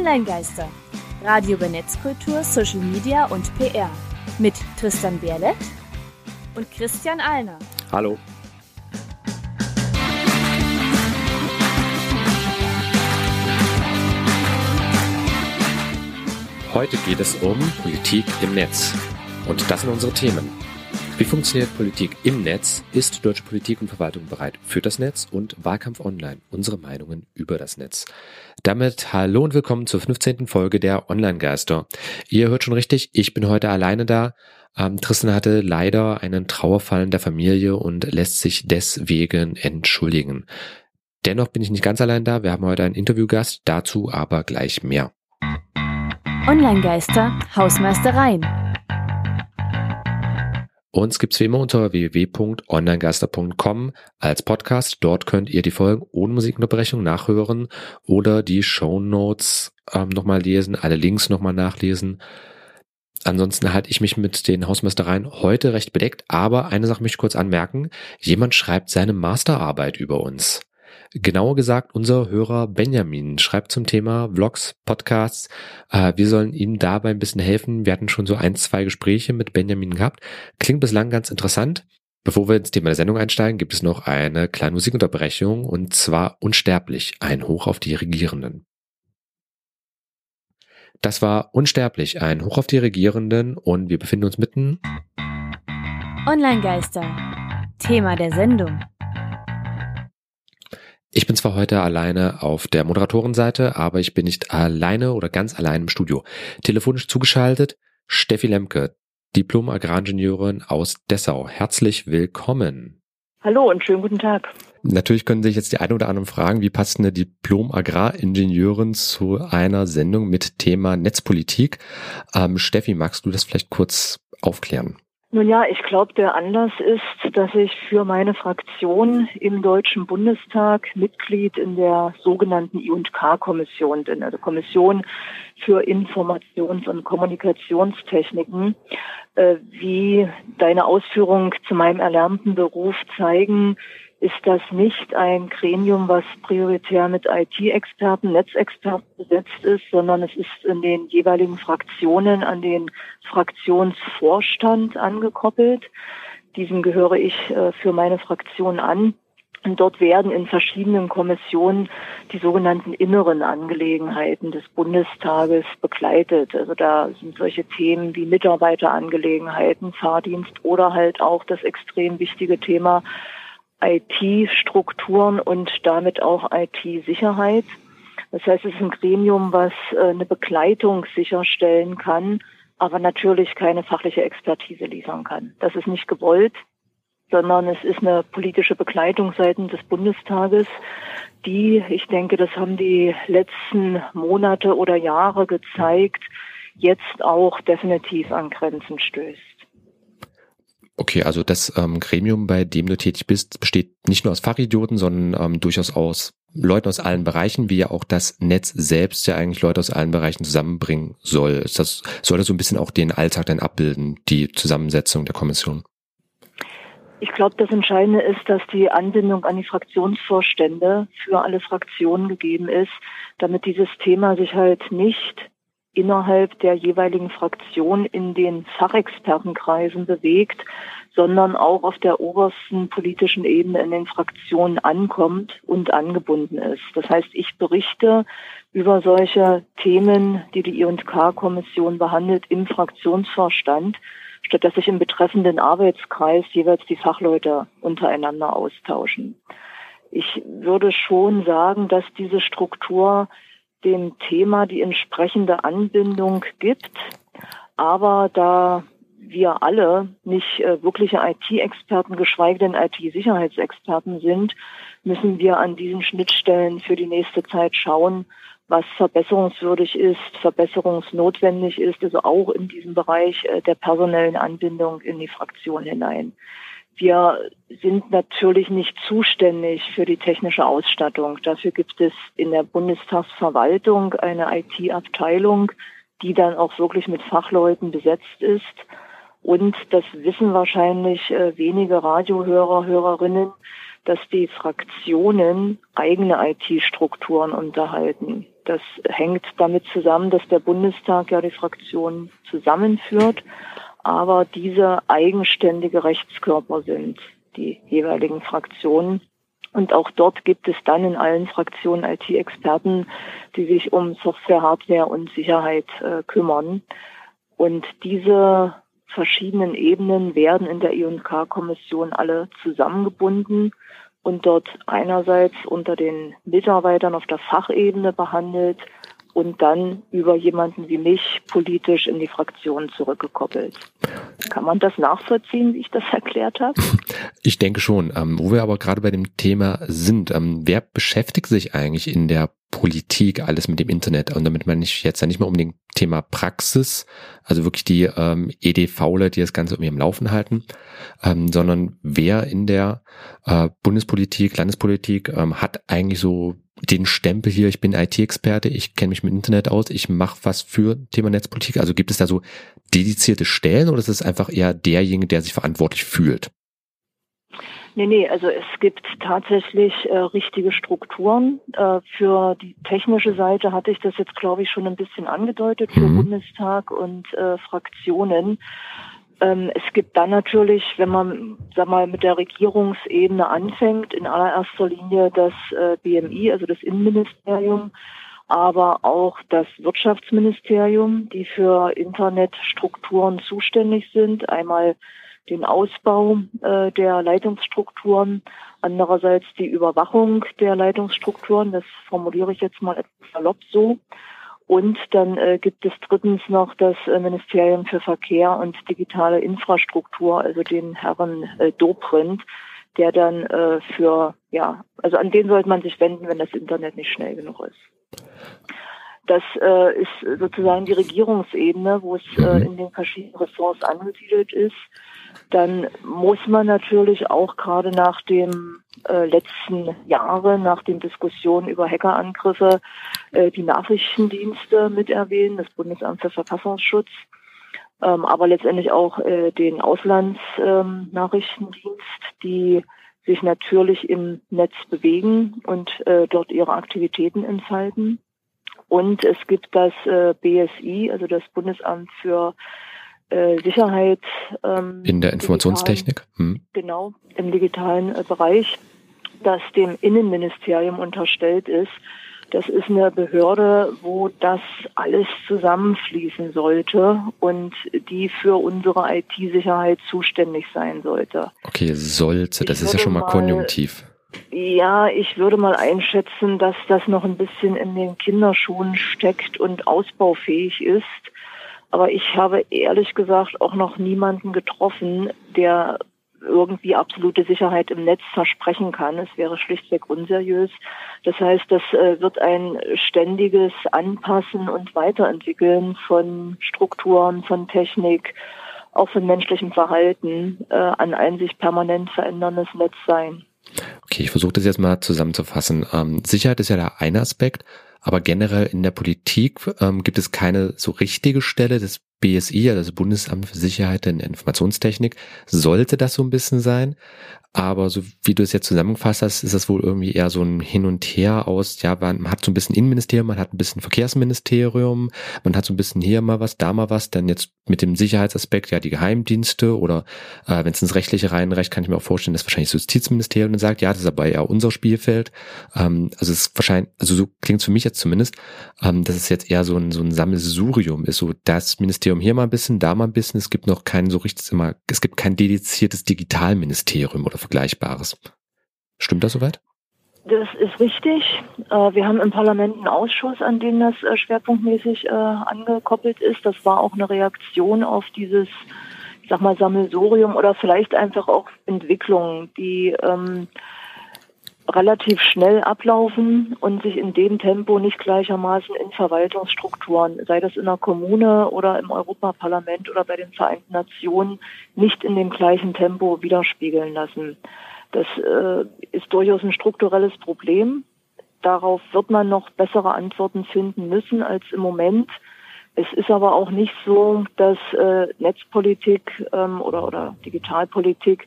Online-Geister. Radio über Netzkultur, Social Media und PR. Mit Tristan Berlet und Christian Alner. Hallo. Heute geht es um Politik im Netz. Und das sind unsere Themen. Wie funktioniert Politik im Netz? Ist deutsche Politik und Verwaltung bereit für das Netz? Und Wahlkampf online. Unsere Meinungen über das Netz. Damit hallo und willkommen zur 15. Folge der Online-Geister. Ihr hört schon richtig, ich bin heute alleine da. Ähm, Tristan hatte leider einen Trauerfall in der Familie und lässt sich deswegen entschuldigen. Dennoch bin ich nicht ganz allein da. Wir haben heute einen Interviewgast, dazu aber gleich mehr. Online-Geister, Hausmeistereien. Uns gibt's wie immer unter www.onlinegeister.com als Podcast. Dort könnt ihr die Folgen ohne Musikunterbrechung nachhören oder die Show Notes ähm, nochmal lesen, alle Links nochmal nachlesen. Ansonsten halte ich mich mit den Hausmeistereien heute recht bedeckt, aber eine Sache möchte ich kurz anmerken. Jemand schreibt seine Masterarbeit über uns. Genauer gesagt, unser Hörer Benjamin schreibt zum Thema Vlogs, Podcasts. Äh, wir sollen ihm dabei ein bisschen helfen. Wir hatten schon so ein, zwei Gespräche mit Benjamin gehabt. Klingt bislang ganz interessant. Bevor wir ins Thema der Sendung einsteigen, gibt es noch eine kleine Musikunterbrechung und zwar Unsterblich, ein Hoch auf die Regierenden. Das war Unsterblich, ein Hoch auf die Regierenden und wir befinden uns mitten Online-Geister. Thema der Sendung. Ich bin zwar heute alleine auf der Moderatorenseite, aber ich bin nicht alleine oder ganz allein im Studio. Telefonisch zugeschaltet Steffi Lemke, Diplom-Agraringenieurin aus Dessau. Herzlich willkommen. Hallo und schönen guten Tag. Natürlich können sich jetzt die ein oder anderen fragen, wie passt eine Diplom-Agraringenieurin zu einer Sendung mit Thema Netzpolitik? Ähm, Steffi, magst du das vielleicht kurz aufklären? Nun ja, ich glaube, der Anlass ist, dass ich für meine Fraktion im Deutschen Bundestag Mitglied in der sogenannten I&K-Kommission bin, also Kommission für Informations- und Kommunikationstechniken. Äh, wie deine Ausführungen zu meinem erlernten Beruf zeigen, ist das nicht ein Gremium, was prioritär mit IT-Experten, Netzexperten besetzt ist, sondern es ist in den jeweiligen Fraktionen an den Fraktionsvorstand angekoppelt. Diesem gehöre ich äh, für meine Fraktion an. Und dort werden in verschiedenen Kommissionen die sogenannten inneren Angelegenheiten des Bundestages begleitet. Also da sind solche Themen wie Mitarbeiterangelegenheiten, Fahrdienst oder halt auch das extrem wichtige Thema IT-Strukturen und damit auch IT-Sicherheit. Das heißt, es ist ein Gremium, was äh, eine Begleitung sicherstellen kann, aber natürlich keine fachliche Expertise liefern kann. Das ist nicht gewollt, sondern es ist eine politische Begleitung seitens des Bundestages, die, ich denke, das haben die letzten Monate oder Jahre gezeigt, jetzt auch definitiv an Grenzen stößt. Okay, also das ähm, Gremium, bei dem du tätig bist, besteht nicht nur aus Fachidioten, sondern ähm, durchaus aus Leuten aus allen Bereichen, wie ja auch das Netz selbst ja eigentlich Leute aus allen Bereichen zusammenbringen soll. Das, soll das so ein bisschen auch den Alltag dann abbilden, die Zusammensetzung der Kommission? Ich glaube, das Entscheidende ist, dass die Anbindung an die Fraktionsvorstände für alle Fraktionen gegeben ist, damit dieses Thema sich halt nicht innerhalb der jeweiligen Fraktion in den Fachexpertenkreisen bewegt, sondern auch auf der obersten politischen Ebene in den Fraktionen ankommt und angebunden ist. Das heißt, ich berichte über solche Themen, die die I&K-Kommission behandelt, im Fraktionsvorstand, statt dass sich im betreffenden Arbeitskreis jeweils die Fachleute untereinander austauschen. Ich würde schon sagen, dass diese Struktur dem Thema die entsprechende Anbindung gibt. Aber da wir alle nicht äh, wirkliche IT-Experten, geschweige denn IT-Sicherheitsexperten sind, müssen wir an diesen Schnittstellen für die nächste Zeit schauen, was verbesserungswürdig ist, verbesserungsnotwendig ist, also auch in diesem Bereich äh, der personellen Anbindung in die Fraktion hinein. Wir sind natürlich nicht zuständig für die technische Ausstattung. Dafür gibt es in der Bundestagsverwaltung eine IT-Abteilung, die dann auch wirklich mit Fachleuten besetzt ist. Und das wissen wahrscheinlich äh, wenige Radiohörer, Hörerinnen, dass die Fraktionen eigene IT-Strukturen unterhalten. Das hängt damit zusammen, dass der Bundestag ja die Fraktionen zusammenführt, aber diese eigenständige Rechtskörper sind, die jeweiligen Fraktionen. Und auch dort gibt es dann in allen Fraktionen IT-Experten, die sich um Software, Hardware und Sicherheit äh, kümmern. Und diese verschiedenen Ebenen werden in der IK-Kommission alle zusammengebunden und dort einerseits unter den Mitarbeitern auf der Fachebene behandelt und dann über jemanden wie mich politisch in die Fraktion zurückgekoppelt. Kann man das nachvollziehen, wie ich das erklärt habe? Ich denke schon. Ähm, wo wir aber gerade bei dem Thema sind, ähm, wer beschäftigt sich eigentlich in der Politik alles mit dem Internet? Und damit meine ich jetzt ja nicht mehr unbedingt Thema Praxis, also wirklich die ähm, EDVler, die das Ganze irgendwie am Laufen halten, ähm, sondern wer in der äh, Bundespolitik, Landespolitik ähm, hat eigentlich so den Stempel hier, ich bin IT-Experte, ich kenne mich mit Internet aus, ich mache was für Thema Netzpolitik. Also gibt es da so dedizierte Stellen oder ist es einfach eher derjenige, der sich verantwortlich fühlt? Nee, nee, also es gibt tatsächlich äh, richtige Strukturen. Äh, für die technische Seite hatte ich das jetzt, glaube ich, schon ein bisschen angedeutet, für mhm. Bundestag und äh, Fraktionen. Ähm, es gibt dann natürlich, wenn man sag mal, mit der Regierungsebene anfängt, in allererster Linie das äh, BMI, also das Innenministerium, aber auch das Wirtschaftsministerium, die für Internetstrukturen zuständig sind. Einmal den Ausbau äh, der Leitungsstrukturen, andererseits die Überwachung der Leitungsstrukturen, das formuliere ich jetzt mal etwas salopp so. Und dann äh, gibt es drittens noch das äh, Ministerium für Verkehr und digitale Infrastruktur, also den Herrn äh, Dobrindt, der dann äh, für, ja, also an den sollte man sich wenden, wenn das Internet nicht schnell genug ist. Das äh, ist sozusagen die Regierungsebene, wo es äh, mhm. in den verschiedenen Ressorts angesiedelt ist dann muss man natürlich auch gerade nach dem äh, letzten Jahre, nach den Diskussionen über Hackerangriffe, äh, die Nachrichtendienste mit erwähnen, das Bundesamt für Verfassungsschutz, ähm, aber letztendlich auch äh, den Auslandsnachrichtendienst, ähm, die sich natürlich im Netz bewegen und äh, dort ihre Aktivitäten entfalten. Und es gibt das äh, BSI, also das Bundesamt für äh, Sicherheit. Ähm, in der Informationstechnik? Hm. Genau, im digitalen äh, Bereich, das dem Innenministerium unterstellt ist. Das ist eine Behörde, wo das alles zusammenfließen sollte und die für unsere IT-Sicherheit zuständig sein sollte. Okay, sollte, das ich ist ja schon mal, mal Konjunktiv. Ja, ich würde mal einschätzen, dass das noch ein bisschen in den Kinderschuhen steckt und ausbaufähig ist. Aber ich habe ehrlich gesagt auch noch niemanden getroffen, der irgendwie absolute Sicherheit im Netz versprechen kann. Es wäre schlichtweg unseriös. Das heißt, das äh, wird ein ständiges Anpassen und Weiterentwickeln von Strukturen, von Technik, auch von menschlichem Verhalten äh, an ein sich permanent veränderndes Netz sein. Okay, ich versuche das jetzt mal zusammenzufassen. Ähm, Sicherheit ist ja der eine Aspekt. Aber generell in der Politik ähm, gibt es keine so richtige Stelle. Das BSI, also das Bundesamt für Sicherheit in Informationstechnik, sollte das so ein bisschen sein. Aber so wie du es jetzt zusammengefasst hast, ist das wohl irgendwie eher so ein Hin und Her aus, ja, man hat so ein bisschen Innenministerium, man hat ein bisschen Verkehrsministerium, man hat so ein bisschen hier mal was, da mal was, dann jetzt mit dem Sicherheitsaspekt, ja, die Geheimdienste oder äh, wenn es ins Rechtliche reinreicht, kann ich mir auch vorstellen, dass wahrscheinlich das Justizministerium dann sagt, ja, das ist aber eher unser Spielfeld. Ähm, also es ist wahrscheinlich, also so klingt es für mich jetzt zumindest, ähm, dass es jetzt eher so ein, so ein Sammelsurium ist, so das Ministerium hier mal ein bisschen, da mal ein bisschen, es gibt noch kein so richtig immer, es gibt kein dediziertes Digitalministerium oder Vergleichbares. Stimmt das soweit? Das ist richtig. Äh, wir haben im Parlament einen Ausschuss, an den das äh, schwerpunktmäßig äh, angekoppelt ist. Das war auch eine Reaktion auf dieses, ich sag mal, Sammelsurium oder vielleicht einfach auch Entwicklungen, die ähm, relativ schnell ablaufen und sich in dem Tempo nicht gleichermaßen in Verwaltungsstrukturen, sei das in der Kommune oder im Europaparlament oder bei den Vereinten Nationen, nicht in dem gleichen Tempo widerspiegeln lassen. Das äh, ist durchaus ein strukturelles Problem. Darauf wird man noch bessere Antworten finden müssen als im Moment. Es ist aber auch nicht so, dass äh, Netzpolitik ähm, oder, oder Digitalpolitik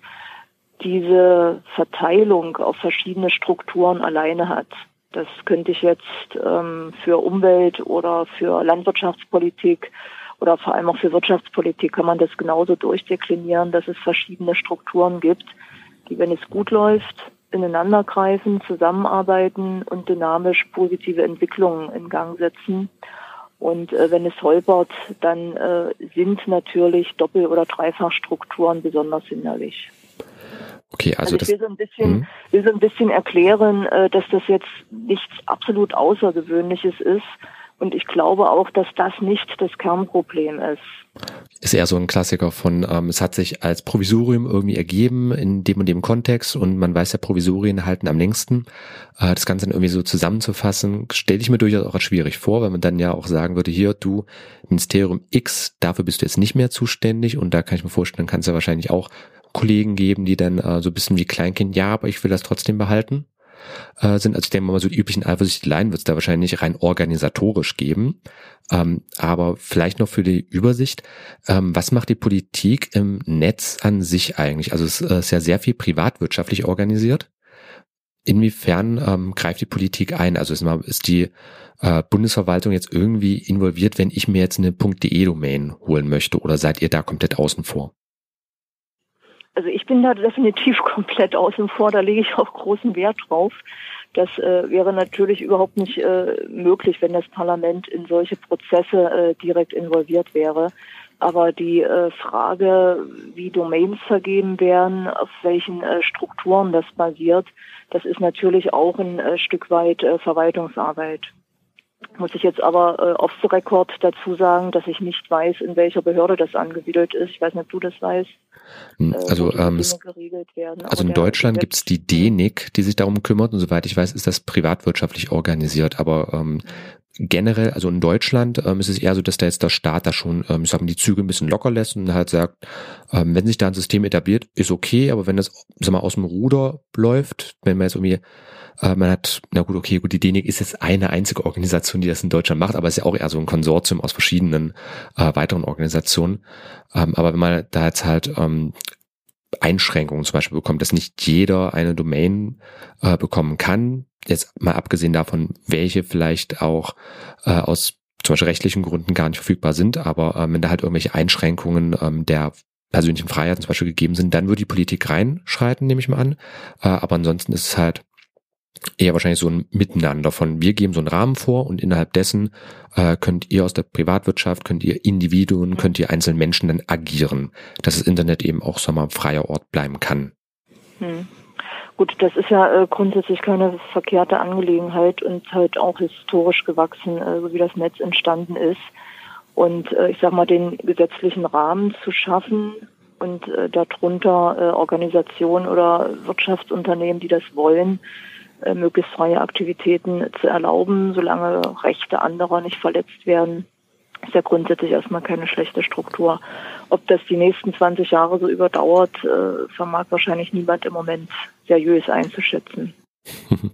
diese Verteilung auf verschiedene Strukturen alleine hat. Das könnte ich jetzt ähm, für Umwelt oder für Landwirtschaftspolitik oder vor allem auch für Wirtschaftspolitik kann man das genauso durchdeklinieren, dass es verschiedene Strukturen gibt, die, wenn es gut läuft, ineinandergreifen, zusammenarbeiten und dynamisch positive Entwicklungen in Gang setzen. Und äh, wenn es holpert, dann äh, sind natürlich Doppel- oder Dreifachstrukturen besonders hinderlich. Okay, also, also ich will so ein bisschen, hm. will so ein bisschen erklären, äh, dass das jetzt nichts absolut Außergewöhnliches ist. Und ich glaube auch, dass das nicht das Kernproblem ist. Ist eher so ein Klassiker von, ähm, es hat sich als Provisorium irgendwie ergeben in dem und dem Kontext und man weiß ja, Provisorien halten am längsten. Äh, das Ganze dann irgendwie so zusammenzufassen, stelle ich mir durchaus auch als schwierig vor, weil man dann ja auch sagen würde, hier, du, Ministerium X, dafür bist du jetzt nicht mehr zuständig und da kann ich mir vorstellen, kannst du wahrscheinlich auch Kollegen geben, die dann äh, so ein bisschen wie Kleinkind, ja, aber ich will das trotzdem behalten äh, sind. Also ich denke mal, so die üblichen Eifersüchteleien wird es da wahrscheinlich rein organisatorisch geben. Ähm, aber vielleicht noch für die Übersicht, ähm, was macht die Politik im Netz an sich eigentlich? Also es ist ja sehr viel privatwirtschaftlich organisiert. Inwiefern ähm, greift die Politik ein? Also ist, ist die äh, Bundesverwaltung jetzt irgendwie involviert, wenn ich mir jetzt eine .de-Domain holen möchte oder seid ihr da komplett außen vor? Also ich bin da definitiv komplett außen vor, da lege ich auch großen Wert drauf. Das äh, wäre natürlich überhaupt nicht äh, möglich, wenn das Parlament in solche Prozesse äh, direkt involviert wäre. Aber die äh, Frage, wie Domains vergeben werden, auf welchen äh, Strukturen das basiert, das ist natürlich auch ein äh, Stück weit Verwaltungsarbeit. Muss ich jetzt aber äh, off the record dazu sagen, dass ich nicht weiß, in welcher Behörde das angesiedelt ist. Ich weiß nicht, ob du das weißt. Hm, äh, also, ähm, werden, also in Deutschland gibt es die DENIC, die sich darum kümmert und soweit ich weiß, ist das privatwirtschaftlich organisiert. Aber ähm, generell, also in Deutschland ähm, ist es eher so, dass da jetzt der Staat da schon, ähm, ich sag mal, die Züge ein bisschen locker lässt und halt sagt, ähm, wenn sich da ein System etabliert, ist okay, aber wenn das, sag mal, aus dem Ruder läuft, wenn man jetzt irgendwie äh, man hat, na gut, okay, gut, die DENIC ist jetzt eine einzige Organisation, die das in Deutschland macht, aber es ist ja auch eher so ein Konsortium aus verschiedenen äh, weiteren Organisationen. Ähm, aber wenn man da jetzt halt ähm, Einschränkungen zum Beispiel bekommt, dass nicht jeder eine Domain äh, bekommen kann, jetzt mal abgesehen davon, welche vielleicht auch äh, aus zum Beispiel rechtlichen Gründen gar nicht verfügbar sind, aber ähm, wenn da halt irgendwelche Einschränkungen ähm, der persönlichen Freiheiten zum Beispiel gegeben sind, dann würde die Politik reinschreiten, nehme ich mal an. Äh, aber ansonsten ist es halt eher wahrscheinlich so ein Miteinander von wir geben so einen Rahmen vor und innerhalb dessen äh, könnt ihr aus der Privatwirtschaft, könnt ihr Individuen, könnt ihr einzelne Menschen dann agieren, dass das Internet eben auch so mal ein freier Ort bleiben kann. Hm. Gut, das ist ja äh, grundsätzlich keine verkehrte Angelegenheit und halt auch historisch gewachsen, äh, so wie das Netz entstanden ist. Und äh, ich sag mal, den gesetzlichen Rahmen zu schaffen und äh, darunter äh, Organisationen oder Wirtschaftsunternehmen, die das wollen, äh, möglichst freie Aktivitäten zu erlauben, solange Rechte anderer nicht verletzt werden, ist ja grundsätzlich erstmal keine schlechte Struktur. Ob das die nächsten 20 Jahre so überdauert, äh, vermag wahrscheinlich niemand im Moment seriös einzuschätzen.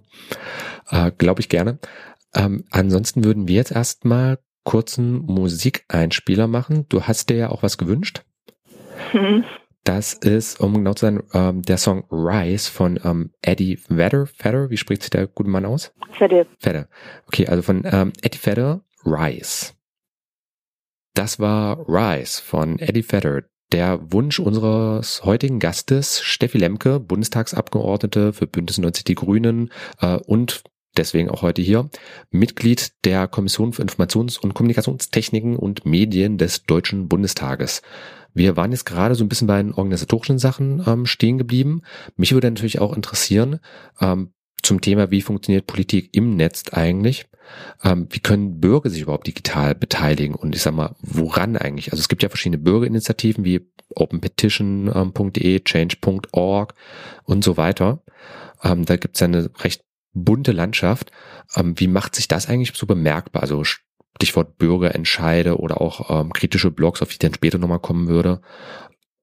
äh, Glaube ich gerne. Ähm, ansonsten würden wir jetzt erstmal kurzen Musikeinspieler machen. Du hast dir ja auch was gewünscht. Mhm. Das ist, um genau zu sein, ähm, der Song Rise von ähm, Eddie Vedder. Vedder, wie spricht sich der gute Mann aus? Vedder. Vedder. Okay, also von ähm, Eddie Vedder, Rise. Das war Rise von Eddie Vedder. Der Wunsch unseres heutigen Gastes, Steffi Lemke, Bundestagsabgeordnete für Bündnis 90 Die Grünen äh, und deswegen auch heute hier, Mitglied der Kommission für Informations- und Kommunikationstechniken und Medien des Deutschen Bundestages. Wir waren jetzt gerade so ein bisschen bei den organisatorischen Sachen ähm, stehen geblieben. Mich würde natürlich auch interessieren, ähm, zum Thema, wie funktioniert Politik im Netz eigentlich? Ähm, wie können Bürger sich überhaupt digital beteiligen? Und ich sag mal, woran eigentlich? Also es gibt ja verschiedene Bürgerinitiativen wie openpetition.de, change.org und so weiter. Ähm, da gibt es ja eine recht bunte Landschaft. Ähm, wie macht sich das eigentlich so bemerkbar? Also Stichwort Bürgerentscheide oder auch ähm, kritische Blogs, auf die ich dann später nochmal kommen würde.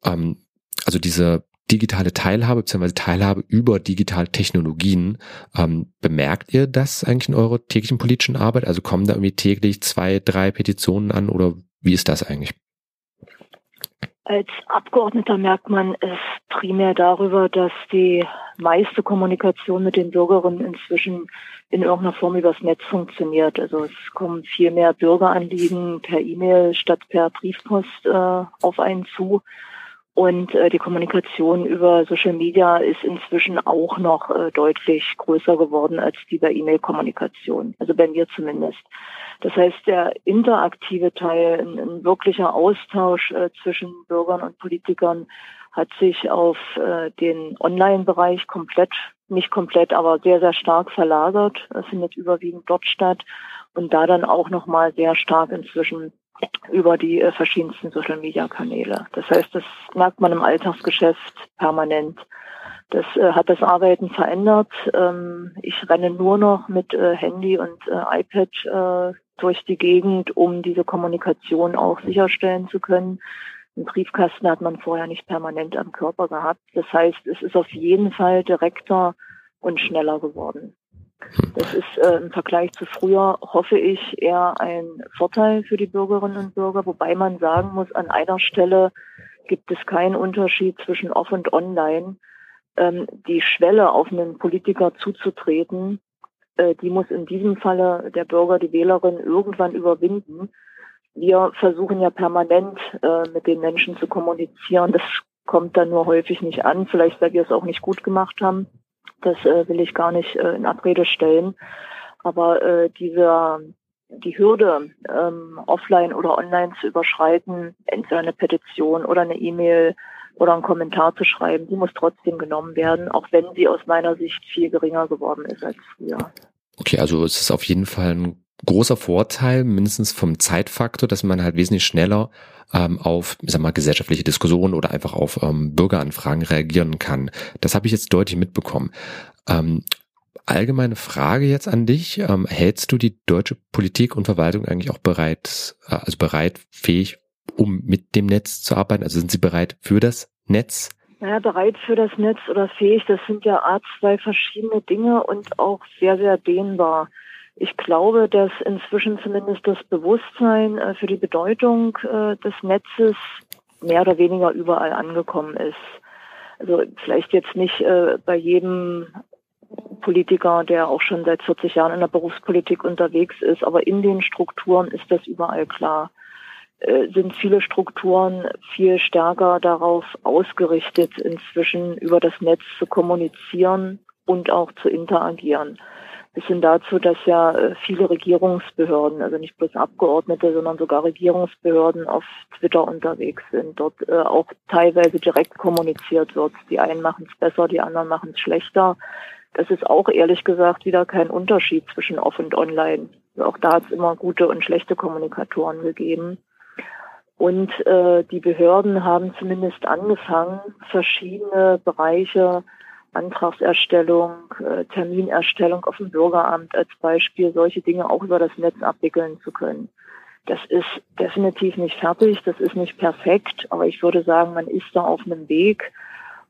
Ähm, also diese digitale Teilhabe bzw. Teilhabe über digitale Technologien. Ähm, bemerkt ihr das eigentlich in eurer täglichen politischen Arbeit? Also kommen da irgendwie täglich zwei, drei Petitionen an oder wie ist das eigentlich? Als Abgeordneter merkt man es primär darüber, dass die meiste Kommunikation mit den Bürgerinnen inzwischen in irgendeiner Form übers Netz funktioniert. Also es kommen viel mehr Bürgeranliegen per E-Mail statt per Briefpost äh, auf einen zu. Und äh, die Kommunikation über Social Media ist inzwischen auch noch äh, deutlich größer geworden als die bei E-Mail-Kommunikation. Also bei mir zumindest. Das heißt, der interaktive Teil, ein, ein wirklicher Austausch äh, zwischen Bürgern und Politikern hat sich auf äh, den Online-Bereich komplett, nicht komplett, aber sehr, sehr stark verlagert. Es findet überwiegend dort statt und da dann auch nochmal sehr stark inzwischen über die äh, verschiedensten Social-Media-Kanäle. Das heißt, das merkt man im Alltagsgeschäft permanent. Das äh, hat das Arbeiten verändert. Ähm, ich renne nur noch mit äh, Handy und äh, iPad äh, durch die Gegend, um diese Kommunikation auch sicherstellen zu können. Einen Briefkasten hat man vorher nicht permanent am Körper gehabt. Das heißt, es ist auf jeden Fall direkter und schneller geworden. Das ist äh, im Vergleich zu früher, hoffe ich, eher ein Vorteil für die Bürgerinnen und Bürger, wobei man sagen muss, an einer Stelle gibt es keinen Unterschied zwischen off und online. Ähm, die Schwelle, auf einen Politiker zuzutreten, äh, die muss in diesem Falle der Bürger, die Wählerin irgendwann überwinden. Wir versuchen ja permanent äh, mit den Menschen zu kommunizieren. Das kommt dann nur häufig nicht an, vielleicht weil wir es auch nicht gut gemacht haben. Das äh, will ich gar nicht äh, in Abrede stellen. Aber äh, dieser die Hürde, ähm, offline oder online zu überschreiten, entweder eine Petition oder eine E-Mail oder einen Kommentar zu schreiben, die muss trotzdem genommen werden, auch wenn sie aus meiner Sicht viel geringer geworden ist als früher. Okay, also es ist auf jeden Fall ein großer Vorteil, mindestens vom Zeitfaktor, dass man halt wesentlich schneller ähm, auf, ich sag mal, gesellschaftliche Diskussionen oder einfach auf ähm, Bürgeranfragen reagieren kann. Das habe ich jetzt deutlich mitbekommen. Ähm, allgemeine Frage jetzt an dich. Ähm, hältst du die deutsche Politik und Verwaltung eigentlich auch bereit, äh, also bereit, fähig, um mit dem Netz zu arbeiten? Also sind sie bereit für das Netz? Naja, bereit für das Netz oder fähig, das sind ja A, zwei verschiedene Dinge und auch sehr, sehr dehnbar. Ich glaube, dass inzwischen zumindest das Bewusstsein äh, für die Bedeutung äh, des Netzes mehr oder weniger überall angekommen ist. Also vielleicht jetzt nicht äh, bei jedem Politiker, der auch schon seit 40 Jahren in der Berufspolitik unterwegs ist, aber in den Strukturen ist das überall klar. Sind viele Strukturen viel stärker darauf ausgerichtet, inzwischen über das Netz zu kommunizieren und auch zu interagieren. Bis hin dazu, dass ja äh, viele Regierungsbehörden, also nicht bloß Abgeordnete, sondern sogar Regierungsbehörden auf Twitter unterwegs sind. Dort äh, auch teilweise direkt kommuniziert wird. Die einen machen es besser, die anderen machen es schlechter. Das ist auch ehrlich gesagt wieder kein Unterschied zwischen off und online. Auch da hat es immer gute und schlechte Kommunikatoren gegeben. Und äh, die Behörden haben zumindest angefangen, verschiedene Bereiche, Antragserstellung, äh, Terminerstellung auf dem Bürgeramt als Beispiel, solche Dinge auch über das Netz abwickeln zu können. Das ist definitiv nicht fertig, das ist nicht perfekt, aber ich würde sagen, man ist da auf einem Weg.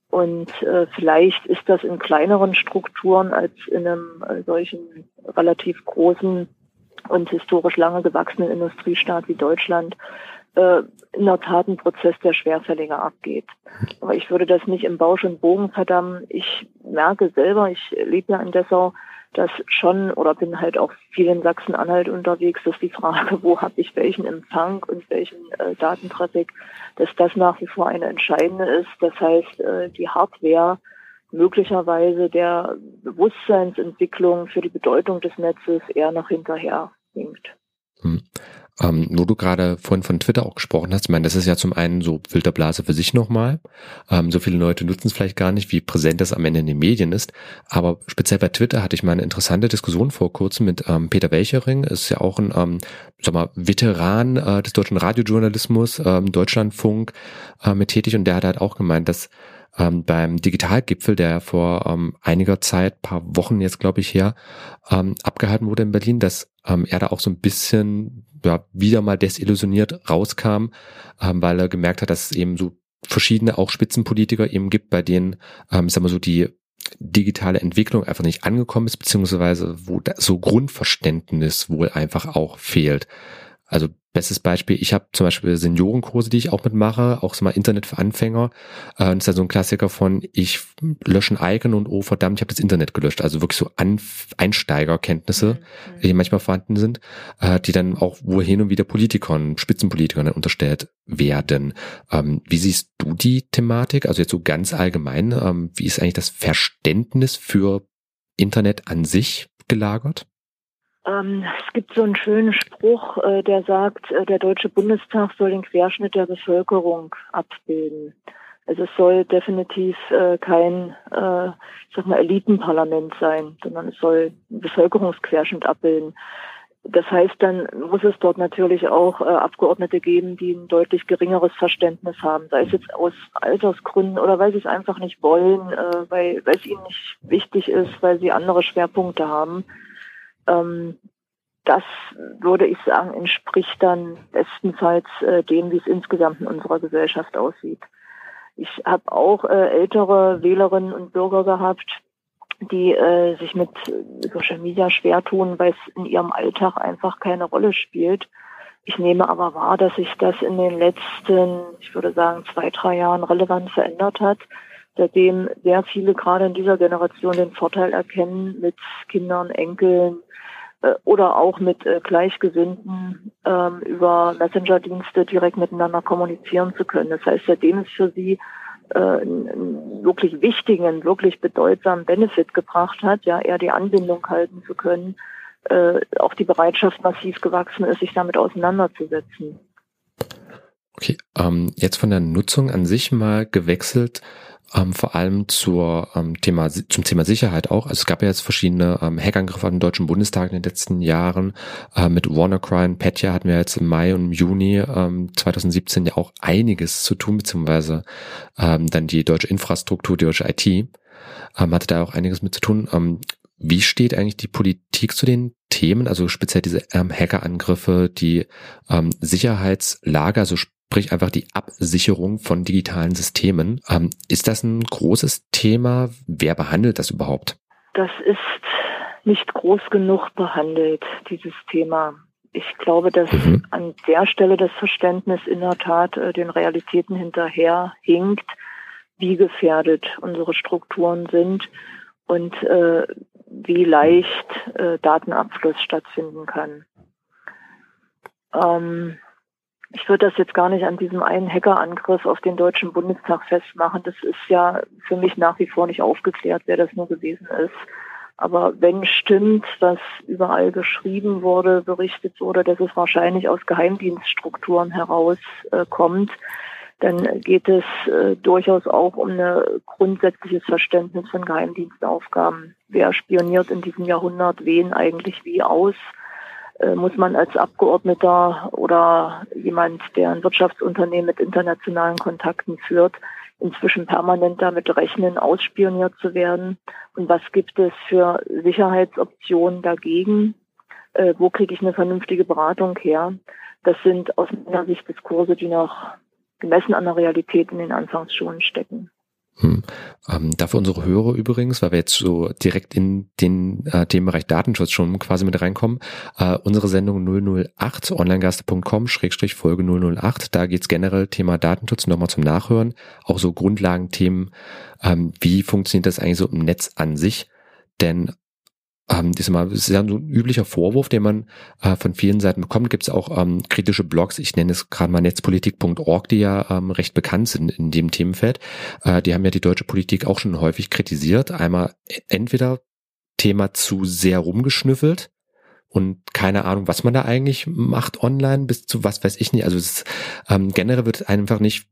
Und äh, vielleicht ist das in kleineren Strukturen als in einem äh, solchen relativ großen und historisch lange gewachsenen Industriestaat wie Deutschland äh, in der Tat ein Prozess, der schwerfälliger abgeht. Aber ich würde das nicht im Bausch und Bogen verdammen. Ich merke selber, ich lebe ja in Dessau, dass schon oder bin halt auch viel in Sachsen-Anhalt unterwegs, dass die Frage, wo habe ich welchen Empfang und welchen äh, Datentraffic, dass das nach wie vor eine entscheidende ist. Das heißt, äh, die Hardware möglicherweise der Bewusstseinsentwicklung für die Bedeutung des Netzes eher noch hinterher hinkt. Hm. Ähm, wo du gerade vorhin von Twitter auch gesprochen hast, ich meine, das ist ja zum einen so Filterblase für sich nochmal. Ähm, so viele Leute nutzen es vielleicht gar nicht, wie präsent das am Ende in den Medien ist. Aber speziell bei Twitter hatte ich mal eine interessante Diskussion vor kurzem mit ähm, Peter Welchering, ist ja auch ein, ähm, sag mal, Veteran äh, des deutschen Radiojournalismus, ähm, Deutschlandfunk äh, mit tätig und der hat halt auch gemeint, dass ähm, beim Digitalgipfel, der vor ähm, einiger Zeit, paar Wochen jetzt glaube ich her, ähm, abgehalten wurde in Berlin, dass ähm, er da auch so ein bisschen ja, wieder mal desillusioniert rauskam, ähm, weil er gemerkt hat, dass es eben so verschiedene auch Spitzenpolitiker eben gibt, bei denen, ähm, sagen wir so, die digitale Entwicklung einfach nicht angekommen ist, beziehungsweise wo so Grundverständnis wohl einfach auch fehlt. Also bestes Beispiel, ich habe zum Beispiel Seniorenkurse, die ich auch mitmache, auch so mal Internet für Anfänger. Äh, das ist ja so ein Klassiker von, ich lösche ein Icon und oh verdammt, ich habe das Internet gelöscht. Also wirklich so Anf Einsteigerkenntnisse, mhm. die manchmal vorhanden sind, äh, die dann auch wohl hin und wieder Politikern, Spitzenpolitikern unterstellt werden. Ähm, wie siehst du die Thematik? Also jetzt so ganz allgemein, ähm, wie ist eigentlich das Verständnis für Internet an sich gelagert? Ähm, es gibt so einen schönen Spruch, äh, der sagt, äh, der Deutsche Bundestag soll den Querschnitt der Bevölkerung abbilden. Also es soll definitiv äh, kein, ich sag mal, Elitenparlament sein, sondern es soll einen Bevölkerungsquerschnitt abbilden. Das heißt, dann muss es dort natürlich auch Abgeordnete geben, die ein deutlich geringeres Verständnis haben, sei es jetzt aus Altersgründen oder weil sie es einfach nicht wollen, weil, weil es ihnen nicht wichtig ist, weil sie andere Schwerpunkte haben. Ähm, das würde ich sagen, entspricht dann bestenfalls äh, dem, wie es insgesamt in unserer Gesellschaft aussieht. Ich habe auch äh, ältere Wählerinnen und Bürger gehabt, die äh, sich mit Social Media schwer tun, weil es in ihrem Alltag einfach keine Rolle spielt. Ich nehme aber wahr, dass sich das in den letzten, ich würde sagen, zwei, drei Jahren relevant verändert hat seitdem sehr viele gerade in dieser Generation den Vorteil erkennen, mit Kindern, Enkeln oder auch mit äh, Gleichgesinnten ähm, über Messenger-Dienste direkt miteinander kommunizieren zu können. Das heißt, seitdem es für sie äh, einen wirklich wichtigen, wirklich bedeutsamen Benefit gebracht hat, ja, eher die Anbindung halten zu können, äh, auch die Bereitschaft massiv gewachsen ist, sich damit auseinanderzusetzen. Okay, ähm, jetzt von der Nutzung an sich mal gewechselt ähm, vor allem zur, ähm, Thema, zum Thema Sicherheit auch. Also es gab ja jetzt verschiedene ähm, Hackangriffe an den Deutschen Bundestag in den letzten Jahren. Äh, mit WannaCry und Petya hatten wir jetzt im Mai und im Juni ähm, 2017 ja auch einiges zu tun, beziehungsweise ähm, dann die deutsche Infrastruktur, die deutsche IT ähm, hatte da auch einiges mit zu tun. Ähm, wie steht eigentlich die Politik zu den Themen, also speziell diese ähm, Hackerangriffe, die ähm, Sicherheitslage, also sprich einfach die Absicherung von digitalen Systemen. Ähm, ist das ein großes Thema? Wer behandelt das überhaupt? Das ist nicht groß genug behandelt, dieses Thema. Ich glaube, dass mhm. an der Stelle das Verständnis in der Tat äh, den Realitäten hinterher hinkt, wie gefährdet unsere Strukturen sind und äh, wie leicht äh, Datenabfluss stattfinden kann. Ähm, ich würde das jetzt gar nicht an diesem einen Hackerangriff auf den Deutschen Bundestag festmachen. Das ist ja für mich nach wie vor nicht aufgeklärt, wer das nur gewesen ist. Aber wenn stimmt, was überall geschrieben wurde, berichtet wurde, dass es wahrscheinlich aus Geheimdienststrukturen herauskommt, äh, dann geht es äh, durchaus auch um ein grundsätzliches Verständnis von Geheimdienstaufgaben. Wer spioniert in diesem Jahrhundert wen eigentlich wie aus? Äh, muss man als Abgeordneter oder jemand, der ein Wirtschaftsunternehmen mit internationalen Kontakten führt, inzwischen permanent damit rechnen, ausspioniert zu werden? Und was gibt es für Sicherheitsoptionen dagegen? Äh, wo kriege ich eine vernünftige Beratung her? Das sind aus meiner Sicht Diskurse, die noch gemessen an der Realität in den Anfangsschulen stecken. Hm. Ähm, dafür unsere Hörer übrigens, weil wir jetzt so direkt in den äh, Themenbereich Datenschutz schon quasi mit reinkommen, äh, unsere Sendung 008 onlinegaste.com Schrägstrich Folge 008, da geht's generell Thema Datenschutz nochmal zum Nachhören, auch so Grundlagenthemen, ähm, wie funktioniert das eigentlich so im Netz an sich, denn ähm, ist mal, das ist ja so ein üblicher Vorwurf, den man äh, von vielen Seiten bekommt. Gibt es auch ähm, kritische Blogs, ich nenne es gerade mal netzpolitik.org, die ja ähm, recht bekannt sind in dem Themenfeld. Äh, die haben ja die deutsche Politik auch schon häufig kritisiert. Einmal entweder Thema zu sehr rumgeschnüffelt und keine Ahnung, was man da eigentlich macht online, bis zu was weiß ich nicht. Also es ist, ähm, generell wird einfach nicht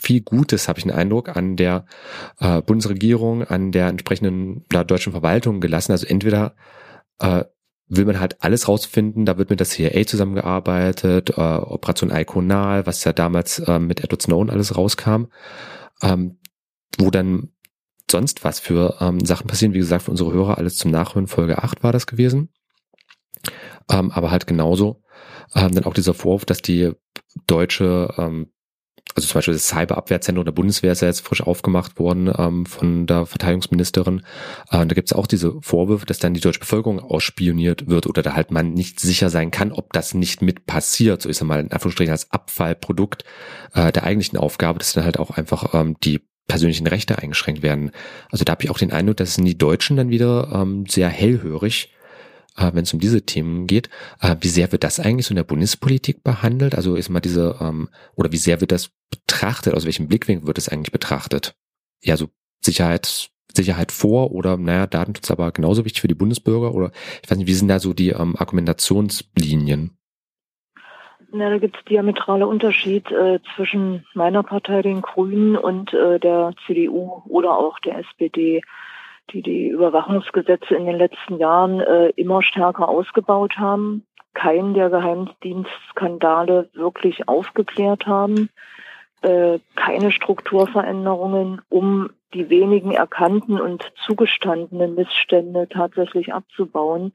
viel Gutes, habe ich den Eindruck, an der äh, Bundesregierung, an der entsprechenden na, deutschen Verwaltung gelassen. Also entweder äh, will man halt alles rausfinden, da wird mit der CIA zusammengearbeitet, äh, Operation Iconal, was ja damals äh, mit Edward Snowden alles rauskam, ähm, wo dann sonst was für ähm, Sachen passieren. Wie gesagt, für unsere Hörer alles zum Nachhören, Folge 8 war das gewesen. Ähm, aber halt genauso ähm, dann auch dieser Vorwurf, dass die deutsche ähm, also zum Beispiel das Cyberabwehrzentrum der Bundeswehr ist ja jetzt frisch aufgemacht worden ähm, von der Verteidigungsministerin. Äh, da gibt es auch diese Vorwürfe, dass dann die deutsche Bevölkerung ausspioniert wird oder da halt man nicht sicher sein kann, ob das nicht mit passiert. So ist ja mal in Anführungsstrichen als Abfallprodukt äh, der eigentlichen Aufgabe, dass dann halt auch einfach ähm, die persönlichen Rechte eingeschränkt werden. Also da habe ich auch den Eindruck, dass die Deutschen dann wieder ähm, sehr hellhörig äh, wenn es um diese Themen geht. Äh, wie sehr wird das eigentlich so in der Bundespolitik behandelt? Also ist mal diese, ähm, oder wie sehr wird das betrachtet? Aus welchem Blickwinkel wird es eigentlich betrachtet? Ja, so Sicherheit, Sicherheit vor oder naja, Datenschutz aber genauso wichtig für die Bundesbürger oder ich weiß nicht, wie sind da so die ähm, Argumentationslinien? Na, da gibt es diametrale Unterschied äh, zwischen meiner Partei, den Grünen, und äh, der CDU oder auch der SPD die die Überwachungsgesetze in den letzten Jahren äh, immer stärker ausgebaut haben, keinen der Geheimdienstskandale wirklich aufgeklärt haben, äh, keine Strukturveränderungen, um die wenigen erkannten und zugestandenen Missstände tatsächlich abzubauen,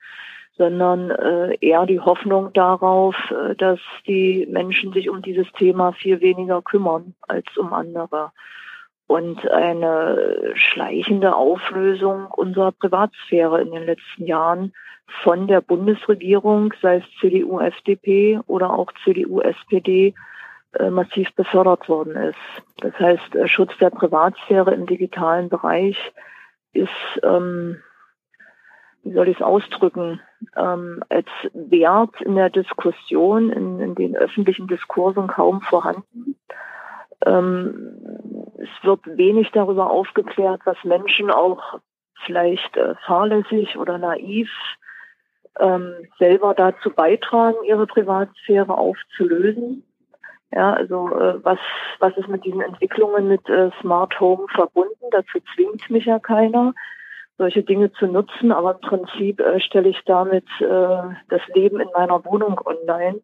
sondern äh, eher die Hoffnung darauf, äh, dass die Menschen sich um dieses Thema viel weniger kümmern als um andere und eine schleichende Auflösung unserer Privatsphäre in den letzten Jahren von der Bundesregierung, sei es CDU, FDP oder auch CDU, SPD, äh, massiv befördert worden ist. Das heißt, äh, Schutz der Privatsphäre im digitalen Bereich ist, ähm, wie soll ich es ausdrücken, ähm, als Wert in der Diskussion, in, in den öffentlichen Diskursen kaum vorhanden. Ähm, es wird wenig darüber aufgeklärt, was Menschen auch vielleicht äh, fahrlässig oder naiv ähm, selber dazu beitragen, ihre Privatsphäre aufzulösen. Ja, also äh, was, was ist mit diesen Entwicklungen mit äh, Smart Home verbunden? Dazu zwingt mich ja keiner, solche Dinge zu nutzen, aber im Prinzip äh, stelle ich damit äh, das Leben in meiner Wohnung online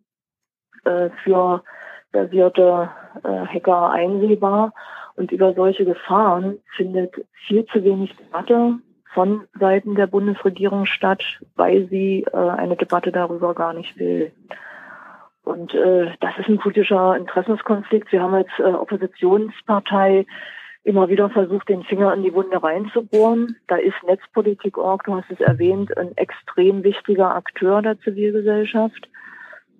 äh, für basierte äh, Hacker einsehbar. Und über solche Gefahren findet viel zu wenig Debatte von Seiten der Bundesregierung statt, weil sie äh, eine Debatte darüber gar nicht will. Und äh, das ist ein politischer Interessenskonflikt. Wir haben als äh, Oppositionspartei immer wieder versucht, den Finger in die Wunde reinzubohren. Da ist Netzpolitik.org, du hast es erwähnt, ein extrem wichtiger Akteur der Zivilgesellschaft.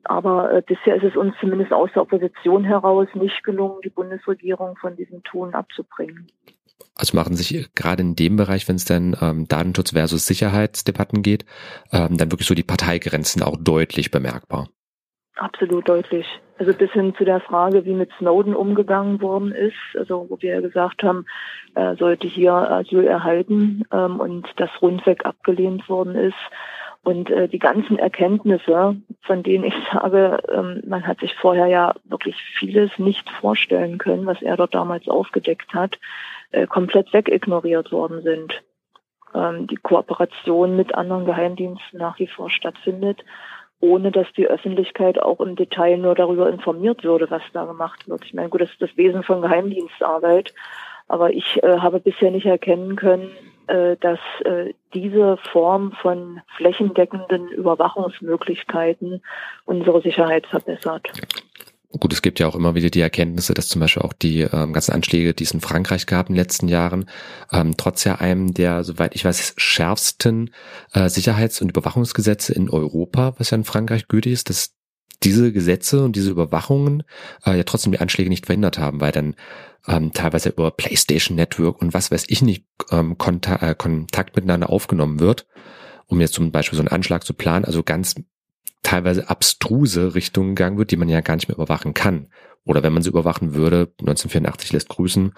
Aber äh, bisher ist es uns zumindest aus der Opposition heraus nicht gelungen, die Bundesregierung von diesem Tun abzubringen. Also machen sich gerade in dem Bereich, wenn es dann ähm, Datenschutz versus Sicherheitsdebatten geht, ähm, dann wirklich so die Parteigrenzen auch deutlich bemerkbar. Absolut deutlich. Also bis hin zu der Frage, wie mit Snowden umgegangen worden ist, also wo wir ja gesagt haben, er sollte hier Asyl erhalten ähm, und das rundweg abgelehnt worden ist. Und äh, die ganzen Erkenntnisse, von denen ich sage, ähm, man hat sich vorher ja wirklich vieles nicht vorstellen können, was er dort damals aufgedeckt hat, äh, komplett wegignoriert worden sind. Ähm, die Kooperation mit anderen Geheimdiensten nach wie vor stattfindet, ohne dass die Öffentlichkeit auch im Detail nur darüber informiert würde, was da gemacht wird. Ich meine, gut, das ist das Wesen von Geheimdienstarbeit, aber ich äh, habe bisher nicht erkennen können, dass äh, diese Form von flächendeckenden Überwachungsmöglichkeiten unsere Sicherheit verbessert. Gut, es gibt ja auch immer wieder die Erkenntnisse, dass zum Beispiel auch die ähm, ganzen Anschläge, die es in Frankreich gab in den letzten Jahren, ähm, trotz ja einem der, soweit ich weiß, schärfsten äh, Sicherheits- und Überwachungsgesetze in Europa, was ja in Frankreich gültig ist, dass diese Gesetze und diese Überwachungen äh, ja trotzdem die Anschläge nicht verhindert haben, weil dann ähm, teilweise über PlayStation Network und was weiß ich nicht ähm, Kontakt, äh, Kontakt miteinander aufgenommen wird, um jetzt zum Beispiel so einen Anschlag zu planen, also ganz teilweise abstruse Richtungen gegangen wird, die man ja gar nicht mehr überwachen kann. Oder wenn man sie überwachen würde, 1984 lässt grüßen,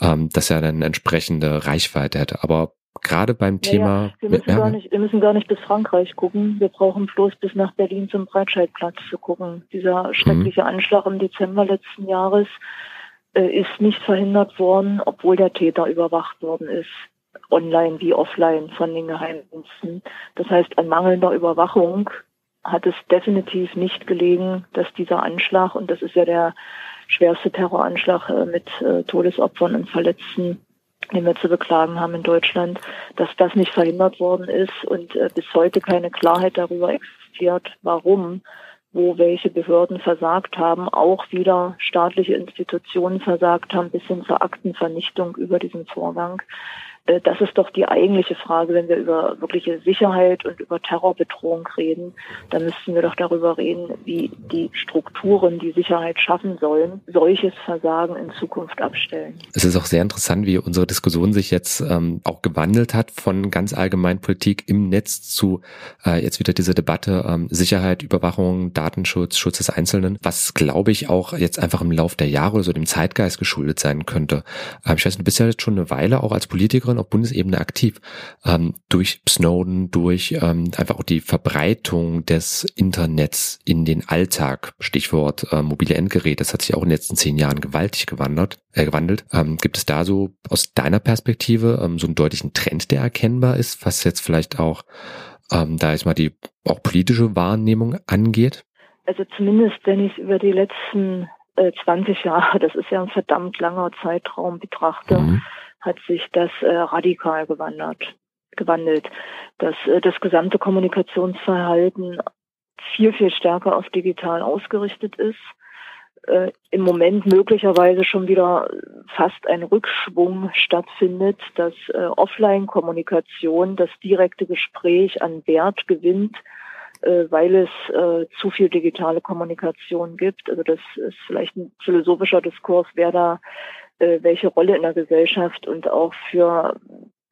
ähm, dass er dann entsprechende Reichweite hätte. Aber gerade beim Thema. Ja, wir, müssen ja, gar nicht, wir müssen gar nicht bis Frankreich gucken. Wir brauchen bloß bis nach Berlin zum Breitscheidplatz zu gucken. Dieser schreckliche mhm. Anschlag im Dezember letzten Jahres äh, ist nicht verhindert worden, obwohl der Täter überwacht worden ist. Online wie offline von den Geheimdiensten. Das heißt, an mangelnder Überwachung hat es definitiv nicht gelegen, dass dieser Anschlag, und das ist ja der schwerste Terroranschlag äh, mit äh, Todesopfern und Verletzten, den wir zu beklagen haben in Deutschland, dass das nicht verhindert worden ist und äh, bis heute keine Klarheit darüber existiert, warum wo welche Behörden versagt haben, auch wieder staatliche Institutionen versagt haben, bis hin zur Aktenvernichtung über diesen Vorgang. Äh, das ist doch die eigentliche Frage, wenn wir über wirkliche Sicherheit und über Terrorbedrohung reden. Dann müssten wir doch darüber reden, wie die Strukturen, die Sicherheit schaffen sollen, solches Versagen in Zukunft abstellen. Es ist auch sehr interessant, wie unsere Diskussion sich jetzt ähm, auch gewandelt hat von ganz allgemein Politik im Netz zu äh, jetzt wieder diese Debatte ähm, Sicherheit, Überwachung, Datenschutz, Schutz des Einzelnen, was glaube ich auch jetzt einfach im Lauf der Jahre so dem Zeitgeist geschuldet sein könnte. Ähm, ich weiß, du bist ja jetzt schon eine Weile auch als Politikerin schon auf Bundesebene aktiv. Ähm, durch Snowden, durch ähm, einfach auch die Verbreitung des Internets in den Alltag, Stichwort äh, mobile Endgeräte, das hat sich auch in den letzten zehn Jahren gewaltig gewandert, äh, gewandelt. Ähm, gibt es da so aus deiner Perspektive ähm, so einen deutlichen Trend, der erkennbar ist, was jetzt vielleicht auch ähm, da ist mal die auch politische Wahrnehmung angeht? Also zumindest, wenn ich über die letzten 20 äh, Jahre, das ist ja ein verdammt langer Zeitraum betrachte, mhm hat sich das äh, radikal gewandert, gewandelt, dass äh, das gesamte Kommunikationsverhalten viel, viel stärker auf digital ausgerichtet ist. Äh, Im Moment möglicherweise schon wieder fast ein Rückschwung stattfindet, dass äh, Offline-Kommunikation, das direkte Gespräch an Wert gewinnt, äh, weil es äh, zu viel digitale Kommunikation gibt. Also das ist vielleicht ein philosophischer Diskurs, wer da äh, welche Rolle in der Gesellschaft und auch für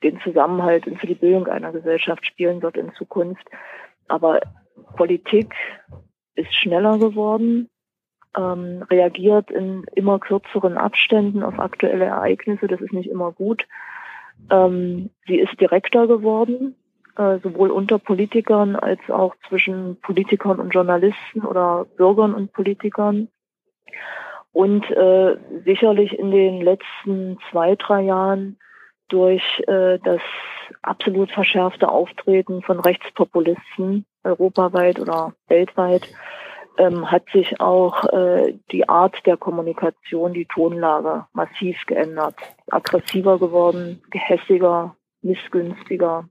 den Zusammenhalt und für die Bildung einer Gesellschaft spielen wird in Zukunft. Aber Politik ist schneller geworden, ähm, reagiert in immer kürzeren Abständen auf aktuelle Ereignisse. Das ist nicht immer gut. Ähm, sie ist direkter geworden, äh, sowohl unter Politikern als auch zwischen Politikern und Journalisten oder Bürgern und Politikern. Und äh, sicherlich in den letzten zwei, drei Jahren durch äh, das absolut verschärfte Auftreten von Rechtspopulisten europaweit oder weltweit ähm, hat sich auch äh, die Art der Kommunikation, die Tonlage massiv geändert. Aggressiver geworden, gehässiger, missgünstiger,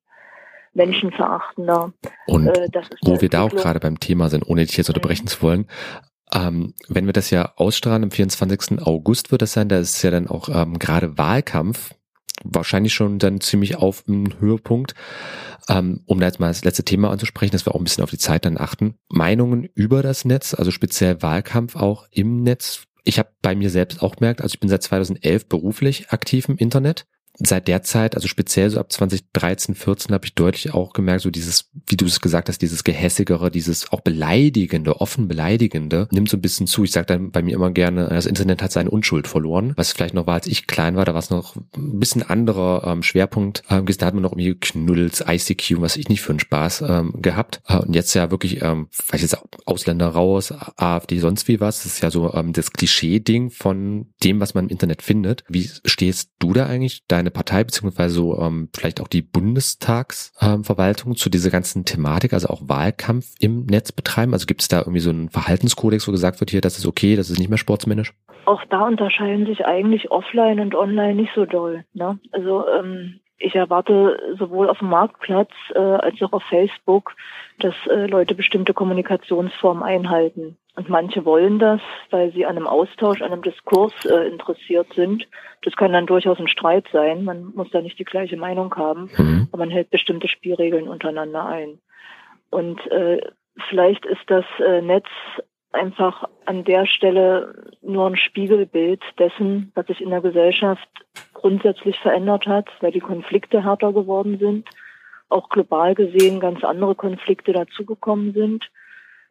menschenverachtender. Und äh, wo wir da auch gerade beim Thema sind, ohne dich jetzt unterbrechen zu wollen, ähm, wenn wir das ja ausstrahlen, am 24. August wird das sein, da ist ja dann auch ähm, gerade Wahlkampf, wahrscheinlich schon dann ziemlich auf dem Höhepunkt. Ähm, um da jetzt mal das letzte Thema anzusprechen, dass wir auch ein bisschen auf die Zeit dann achten. Meinungen über das Netz, also speziell Wahlkampf auch im Netz. Ich habe bei mir selbst auch gemerkt, also ich bin seit 2011 beruflich aktiv im Internet seit der Zeit, also speziell so ab 2013, 14 habe ich deutlich auch gemerkt, so dieses, wie du es gesagt hast, dieses gehässigere, dieses auch beleidigende, offen beleidigende, nimmt so ein bisschen zu. Ich sage dann bei mir immer gerne, das Internet hat seine Unschuld verloren, was vielleicht noch war, als ich klein war, da war es noch ein bisschen anderer ähm, Schwerpunkt. Ähm, da hat man noch irgendwie Knuddels, ICQ, was ich nicht für einen Spaß ähm, gehabt. Äh, und jetzt ja wirklich, ähm, weiß jetzt Ausländer raus, AfD, sonst wie was. Das ist ja so ähm, das Klischee-Ding von dem, was man im Internet findet. Wie stehst du da eigentlich? Dein deine Partei beziehungsweise so, ähm, vielleicht auch die Bundestagsverwaltung ähm, zu dieser ganzen Thematik, also auch Wahlkampf im Netz betreiben? Also gibt es da irgendwie so einen Verhaltenskodex, wo gesagt wird, hier, das ist okay, das ist nicht mehr sportsmännisch? Auch da unterscheiden sich eigentlich offline und online nicht so doll. Ne? Also ähm, ich erwarte sowohl auf dem Marktplatz äh, als auch auf Facebook, dass äh, Leute bestimmte Kommunikationsformen einhalten. Und manche wollen das, weil sie an einem Austausch, an einem Diskurs äh, interessiert sind. Das kann dann durchaus ein Streit sein. Man muss da nicht die gleiche Meinung haben, mhm. aber man hält bestimmte Spielregeln untereinander ein. Und äh, vielleicht ist das äh, Netz einfach an der Stelle nur ein Spiegelbild dessen, was sich in der Gesellschaft grundsätzlich verändert hat, weil die Konflikte härter geworden sind, auch global gesehen ganz andere Konflikte dazugekommen sind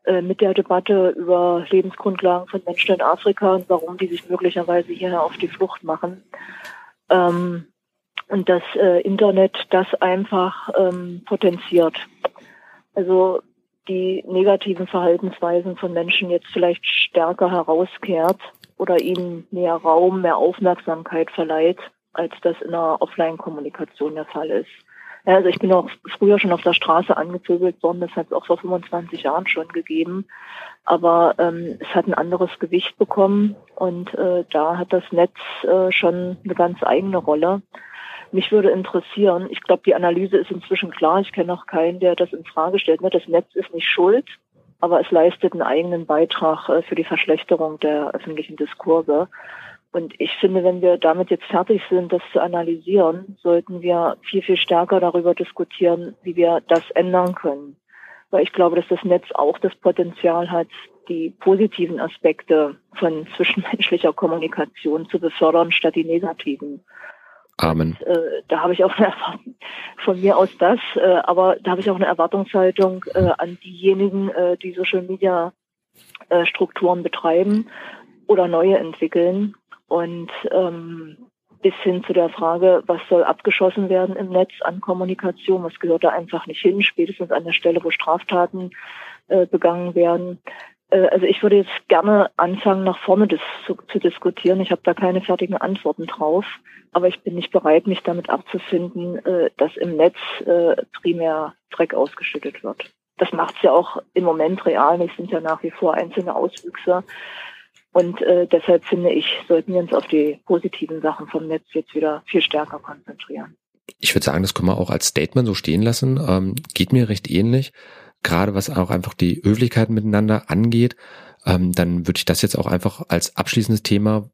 äh, mit der Debatte über Lebensgrundlagen von Menschen in Afrika und warum die sich möglicherweise hierher auf die Flucht machen. Ähm, und das äh, Internet das einfach ähm, potenziert. Also die negativen Verhaltensweisen von Menschen jetzt vielleicht stärker herauskehrt oder ihnen mehr Raum, mehr Aufmerksamkeit verleiht, als das in der Offline-Kommunikation der Fall ist. Ja, also ich bin auch früher schon auf der Straße angezügelt worden, das hat es auch vor 25 Jahren schon gegeben. Aber ähm, es hat ein anderes Gewicht bekommen und äh, da hat das Netz äh, schon eine ganz eigene Rolle. Mich würde interessieren, ich glaube, die Analyse ist inzwischen klar, ich kenne auch keinen, der das in Frage stellt. Ne? Das Netz ist nicht schuld aber es leistet einen eigenen Beitrag äh, für die Verschlechterung der öffentlichen Diskurse. Und ich finde, wenn wir damit jetzt fertig sind, das zu analysieren, sollten wir viel, viel stärker darüber diskutieren, wie wir das ändern können. Weil ich glaube, dass das Netz auch das Potenzial hat, die positiven Aspekte von zwischenmenschlicher Kommunikation zu befördern, statt die negativen. Amen. Und, äh, da habe ich auch eine Erwartung, von mir aus das, äh, aber da habe ich auch eine Erwartungshaltung äh, an diejenigen, äh, die Social Media äh, Strukturen betreiben oder neue entwickeln, und ähm, bis hin zu der Frage, was soll abgeschossen werden im Netz an Kommunikation, was gehört da einfach nicht hin, spätestens an der Stelle, wo Straftaten äh, begangen werden. Äh, also ich würde jetzt gerne anfangen, nach vorne dis zu, zu diskutieren. Ich habe da keine fertigen Antworten drauf, aber ich bin nicht bereit, mich damit abzufinden, äh, dass im Netz äh, primär Dreck ausgeschüttet wird. Das macht es ja auch im Moment real. Es sind ja nach wie vor einzelne Auswüchse. Und äh, deshalb finde ich, sollten wir uns auf die positiven Sachen vom Netz jetzt wieder viel stärker konzentrieren. Ich würde sagen, das können wir auch als Statement so stehen lassen. Ähm, geht mir recht ähnlich. Gerade was auch einfach die Höflichkeiten miteinander angeht, ähm, dann würde ich das jetzt auch einfach als abschließendes Thema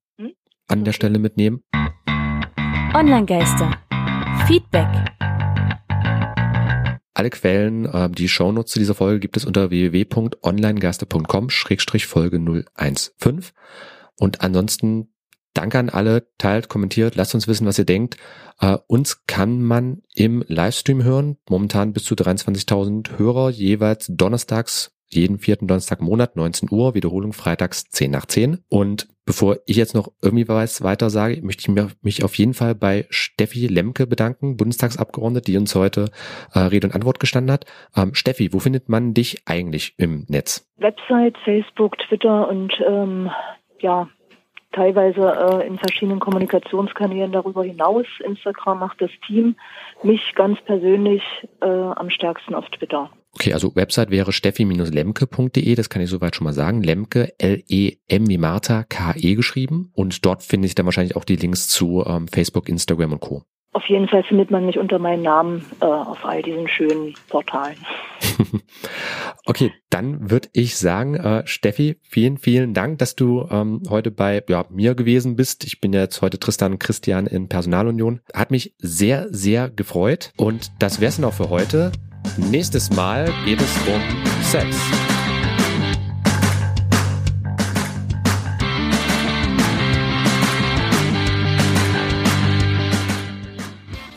an der Stelle mitnehmen. Online-Geister. Feedback. Alle Quellen, äh, die Shownotes zu dieser Folge gibt es unter www.onlinegeister.com-folge 015. Und ansonsten danke an alle, teilt, kommentiert, lasst uns wissen, was ihr denkt. Äh, uns kann man im Livestream hören, momentan bis zu 23.000 Hörer, jeweils donnerstags jeden vierten Donnerstag Monat, 19 Uhr, Wiederholung freitags 10 nach 10. Und bevor ich jetzt noch irgendwie was weiter sage, möchte ich mich auf jeden Fall bei Steffi Lemke bedanken, Bundestagsabgeordnete, die uns heute äh, Rede und Antwort gestanden hat. Ähm, Steffi, wo findet man dich eigentlich im Netz? Website, Facebook, Twitter und ähm, ja, teilweise äh, in verschiedenen Kommunikationskanälen darüber hinaus. Instagram macht das Team, mich ganz persönlich äh, am stärksten auf Twitter. Okay, also Website wäre steffi-lemke.de, das kann ich soweit schon mal sagen. Lemke, L-E-M wie Martha, K-E geschrieben. Und dort finde ich dann wahrscheinlich auch die Links zu ähm, Facebook, Instagram und Co. Auf jeden Fall findet man mich unter meinem Namen äh, auf all diesen schönen Portalen. okay, dann würde ich sagen, äh, Steffi, vielen, vielen Dank, dass du ähm, heute bei ja, mir gewesen bist. Ich bin jetzt heute Tristan Christian in Personalunion. Hat mich sehr, sehr gefreut. Und das wäre es noch für heute. Nächstes Mal geht es um Sex.